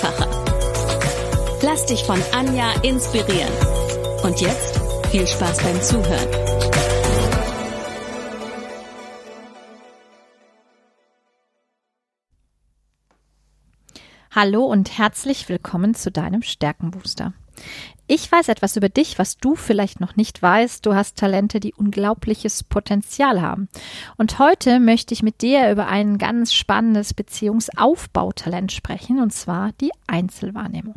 einfacher. Lass dich von Anja inspirieren. Und jetzt viel Spaß beim Zuhören. Hallo und herzlich willkommen zu deinem Stärkenbooster. Ich weiß etwas über dich, was du vielleicht noch nicht weißt. Du hast Talente, die unglaubliches Potenzial haben. Und heute möchte ich mit dir über ein ganz spannendes Beziehungsaufbautalent sprechen, und zwar die Einzelwahrnehmung.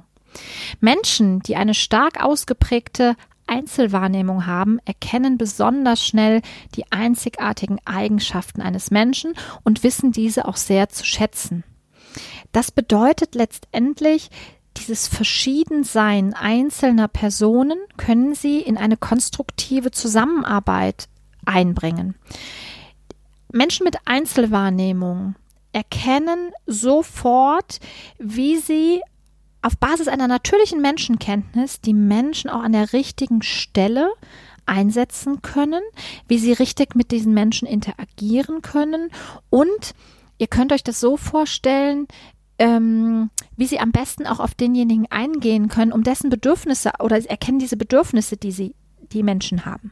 Menschen, die eine stark ausgeprägte Einzelwahrnehmung haben, erkennen besonders schnell die einzigartigen Eigenschaften eines Menschen und wissen diese auch sehr zu schätzen. Das bedeutet letztendlich, dieses Verschiedensein einzelner Personen können Sie in eine konstruktive Zusammenarbeit einbringen. Menschen mit Einzelwahrnehmung erkennen sofort, wie sie auf Basis einer natürlichen Menschenkenntnis die Menschen auch an der richtigen Stelle einsetzen können, wie sie richtig mit diesen Menschen interagieren können und ihr könnt euch das so vorstellen, ähm, wie sie am besten auch auf denjenigen eingehen können, um dessen Bedürfnisse oder erkennen diese Bedürfnisse, die sie, die Menschen haben.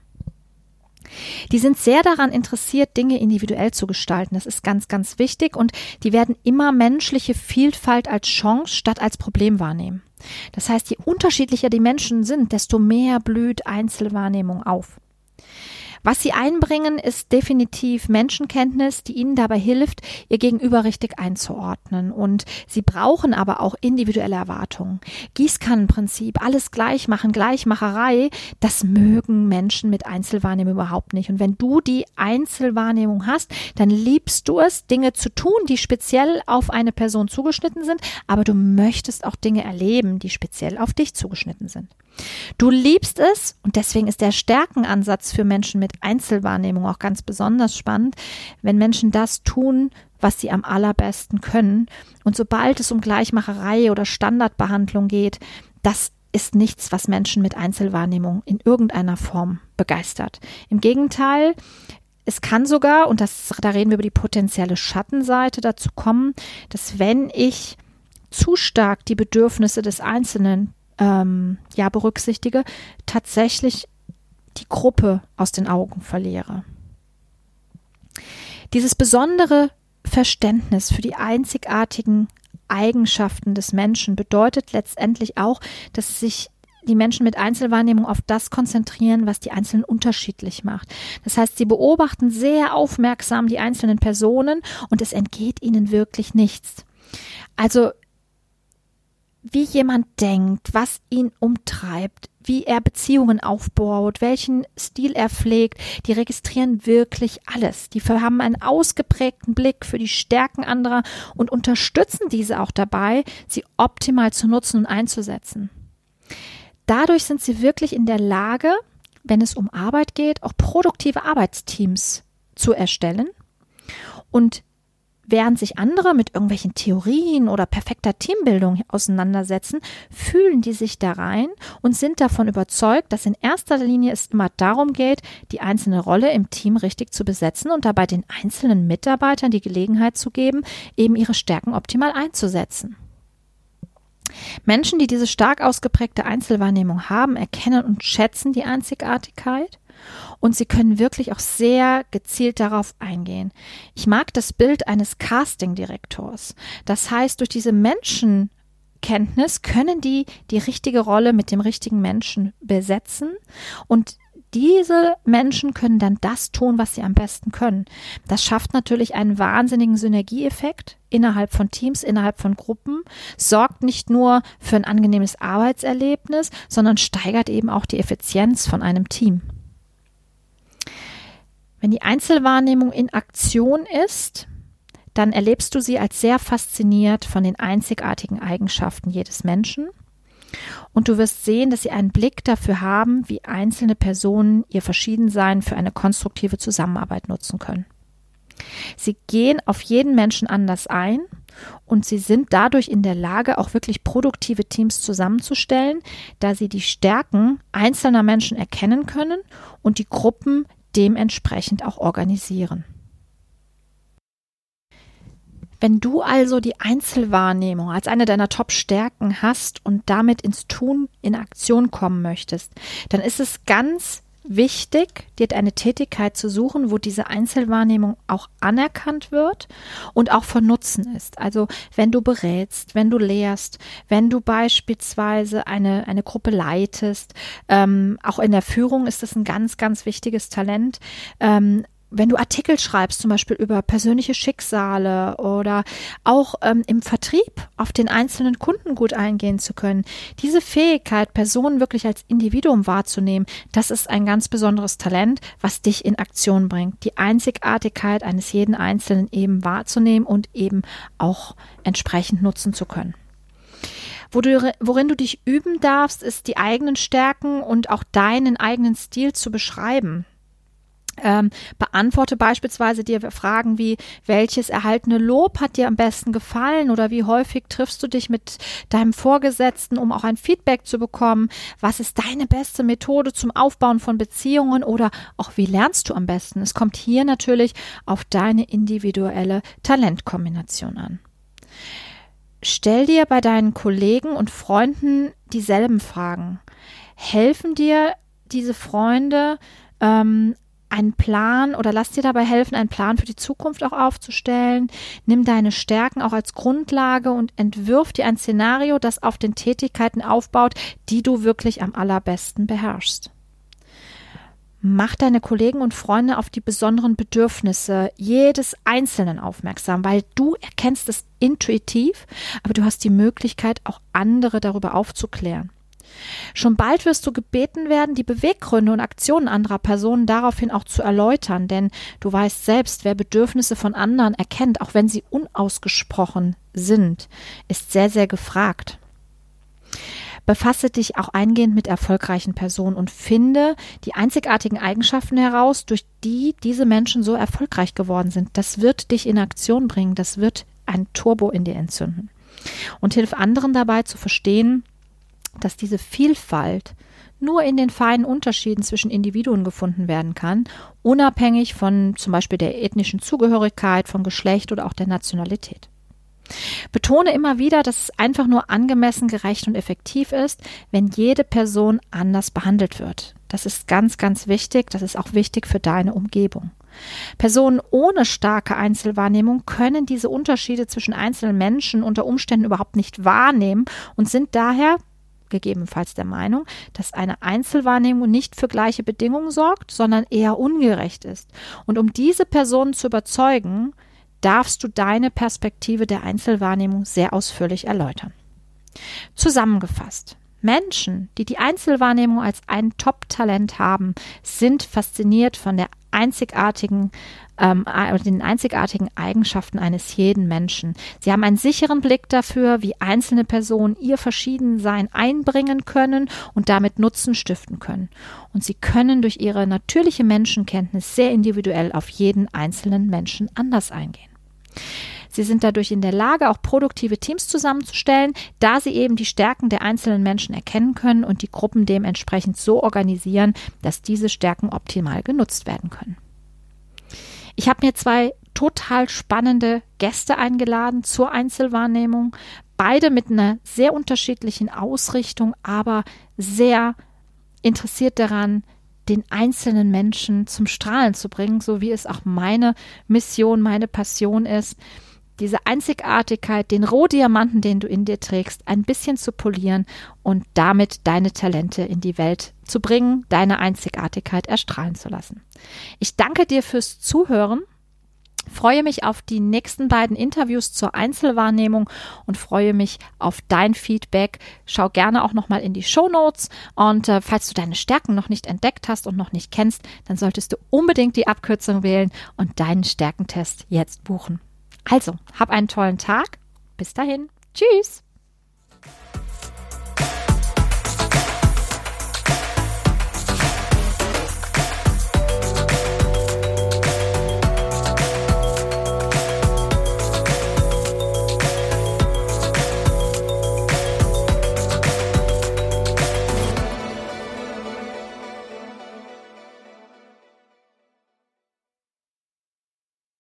Die sind sehr daran interessiert, Dinge individuell zu gestalten. Das ist ganz, ganz wichtig und die werden immer menschliche Vielfalt als Chance statt als Problem wahrnehmen. Das heißt, je unterschiedlicher die Menschen sind, desto mehr blüht Einzelwahrnehmung auf. Was sie einbringen, ist definitiv Menschenkenntnis, die ihnen dabei hilft, ihr Gegenüber richtig einzuordnen. Und sie brauchen aber auch individuelle Erwartungen. Gießkannenprinzip, alles gleich machen, Gleichmacherei, das mögen Menschen mit Einzelwahrnehmung überhaupt nicht. Und wenn du die Einzelwahrnehmung hast, dann liebst du es, Dinge zu tun, die speziell auf eine Person zugeschnitten sind, aber du möchtest auch Dinge erleben, die speziell auf dich zugeschnitten sind. Du liebst es und deswegen ist der Stärkenansatz für Menschen mit Einzelwahrnehmung auch ganz besonders spannend, wenn Menschen das tun, was sie am allerbesten können. Und sobald es um Gleichmacherei oder Standardbehandlung geht, das ist nichts, was Menschen mit Einzelwahrnehmung in irgendeiner Form begeistert. Im Gegenteil, es kann sogar, und das, da reden wir über die potenzielle Schattenseite dazu kommen, dass wenn ich zu stark die Bedürfnisse des Einzelnen ähm, ja berücksichtige, tatsächlich die Gruppe aus den Augen verliere. Dieses besondere Verständnis für die einzigartigen Eigenschaften des Menschen bedeutet letztendlich auch, dass sich die Menschen mit Einzelwahrnehmung auf das konzentrieren, was die Einzelnen unterschiedlich macht. Das heißt, sie beobachten sehr aufmerksam die einzelnen Personen und es entgeht ihnen wirklich nichts. Also wie jemand denkt, was ihn umtreibt, wie er Beziehungen aufbaut, welchen Stil er pflegt, die registrieren wirklich alles. Die haben einen ausgeprägten Blick für die Stärken anderer und unterstützen diese auch dabei, sie optimal zu nutzen und einzusetzen. Dadurch sind sie wirklich in der Lage, wenn es um Arbeit geht, auch produktive Arbeitsteams zu erstellen und Während sich andere mit irgendwelchen Theorien oder perfekter Teambildung auseinandersetzen, fühlen die sich da rein und sind davon überzeugt, dass in erster Linie es immer darum geht, die einzelne Rolle im Team richtig zu besetzen und dabei den einzelnen Mitarbeitern die Gelegenheit zu geben, eben ihre Stärken optimal einzusetzen. Menschen, die diese stark ausgeprägte Einzelwahrnehmung haben, erkennen und schätzen die Einzigartigkeit und sie können wirklich auch sehr gezielt darauf eingehen. Ich mag das Bild eines Casting-Direktors. Das heißt, durch diese Menschenkenntnis können die die richtige Rolle mit dem richtigen Menschen besetzen und diese Menschen können dann das tun, was sie am besten können. Das schafft natürlich einen wahnsinnigen Synergieeffekt innerhalb von Teams, innerhalb von Gruppen, sorgt nicht nur für ein angenehmes Arbeitserlebnis, sondern steigert eben auch die Effizienz von einem Team. Wenn die Einzelwahrnehmung in Aktion ist, dann erlebst du sie als sehr fasziniert von den einzigartigen Eigenschaften jedes Menschen. Und du wirst sehen, dass sie einen Blick dafür haben, wie einzelne Personen ihr Verschiedensein für eine konstruktive Zusammenarbeit nutzen können. Sie gehen auf jeden Menschen anders ein und sie sind dadurch in der Lage, auch wirklich produktive Teams zusammenzustellen, da sie die Stärken einzelner Menschen erkennen können und die Gruppen dementsprechend auch organisieren. Wenn du also die Einzelwahrnehmung als eine deiner Top-Stärken hast und damit ins Tun, in Aktion kommen möchtest, dann ist es ganz wichtig, dir eine Tätigkeit zu suchen, wo diese Einzelwahrnehmung auch anerkannt wird und auch von Nutzen ist. Also wenn du berätst, wenn du lehrst, wenn du beispielsweise eine, eine Gruppe leitest, ähm, auch in der Führung ist das ein ganz, ganz wichtiges Talent. Ähm, wenn du Artikel schreibst, zum Beispiel über persönliche Schicksale oder auch ähm, im Vertrieb auf den einzelnen Kunden gut eingehen zu können, diese Fähigkeit, Personen wirklich als Individuum wahrzunehmen, das ist ein ganz besonderes Talent, was dich in Aktion bringt. Die Einzigartigkeit eines jeden Einzelnen eben wahrzunehmen und eben auch entsprechend nutzen zu können. Worin du dich üben darfst, ist die eigenen Stärken und auch deinen eigenen Stil zu beschreiben. Ähm, beantworte beispielsweise dir Fragen wie, welches erhaltene Lob hat dir am besten gefallen oder wie häufig triffst du dich mit deinem Vorgesetzten, um auch ein Feedback zu bekommen? Was ist deine beste Methode zum Aufbauen von Beziehungen oder auch wie lernst du am besten? Es kommt hier natürlich auf deine individuelle Talentkombination an. Stell dir bei deinen Kollegen und Freunden dieselben Fragen. Helfen dir diese Freunde, ähm, einen Plan oder lass dir dabei helfen, einen Plan für die Zukunft auch aufzustellen. Nimm deine Stärken auch als Grundlage und entwirf dir ein Szenario, das auf den Tätigkeiten aufbaut, die du wirklich am allerbesten beherrschst. Mach deine Kollegen und Freunde auf die besonderen Bedürfnisse jedes Einzelnen aufmerksam, weil du erkennst es intuitiv, aber du hast die Möglichkeit, auch andere darüber aufzuklären. Schon bald wirst du gebeten werden, die Beweggründe und Aktionen anderer Personen daraufhin auch zu erläutern, denn du weißt selbst, wer Bedürfnisse von anderen erkennt, auch wenn sie unausgesprochen sind, ist sehr, sehr gefragt. Befasse dich auch eingehend mit erfolgreichen Personen und finde die einzigartigen Eigenschaften heraus, durch die diese Menschen so erfolgreich geworden sind. Das wird dich in Aktion bringen, das wird ein Turbo in dir entzünden. Und hilf anderen dabei zu verstehen, dass diese Vielfalt nur in den feinen Unterschieden zwischen Individuen gefunden werden kann, unabhängig von zum Beispiel der ethnischen Zugehörigkeit, von Geschlecht oder auch der Nationalität. Betone immer wieder, dass es einfach nur angemessen, gerecht und effektiv ist, wenn jede Person anders behandelt wird. Das ist ganz, ganz wichtig. Das ist auch wichtig für deine Umgebung. Personen ohne starke Einzelwahrnehmung können diese Unterschiede zwischen einzelnen Menschen unter Umständen überhaupt nicht wahrnehmen und sind daher gegebenenfalls der Meinung, dass eine Einzelwahrnehmung nicht für gleiche Bedingungen sorgt, sondern eher ungerecht ist. Und um diese Personen zu überzeugen, darfst du deine Perspektive der Einzelwahrnehmung sehr ausführlich erläutern. Zusammengefasst. Menschen, die die Einzelwahrnehmung als ein Top-Talent haben, sind fasziniert von der einzigartigen ähm, den einzigartigen Eigenschaften eines jeden Menschen. Sie haben einen sicheren Blick dafür, wie einzelne Personen ihr Verschiedensein einbringen können und damit Nutzen stiften können. Und sie können durch ihre natürliche Menschenkenntnis sehr individuell auf jeden einzelnen Menschen anders eingehen. Sie sind dadurch in der Lage, auch produktive Teams zusammenzustellen, da sie eben die Stärken der einzelnen Menschen erkennen können und die Gruppen dementsprechend so organisieren, dass diese Stärken optimal genutzt werden können. Ich habe mir zwei total spannende Gäste eingeladen zur Einzelwahrnehmung, beide mit einer sehr unterschiedlichen Ausrichtung, aber sehr interessiert daran, den einzelnen Menschen zum Strahlen zu bringen, so wie es auch meine Mission, meine Passion ist, diese Einzigartigkeit, den Rohdiamanten, den du in dir trägst, ein bisschen zu polieren und damit deine Talente in die Welt zu bringen, deine Einzigartigkeit erstrahlen zu lassen. Ich danke dir fürs Zuhören. Freue mich auf die nächsten beiden Interviews zur Einzelwahrnehmung und freue mich auf dein Feedback. Schau gerne auch nochmal in die Show Notes und äh, falls du deine Stärken noch nicht entdeckt hast und noch nicht kennst, dann solltest du unbedingt die Abkürzung wählen und deinen Stärkentest jetzt buchen. Also, hab einen tollen Tag. Bis dahin. Tschüss.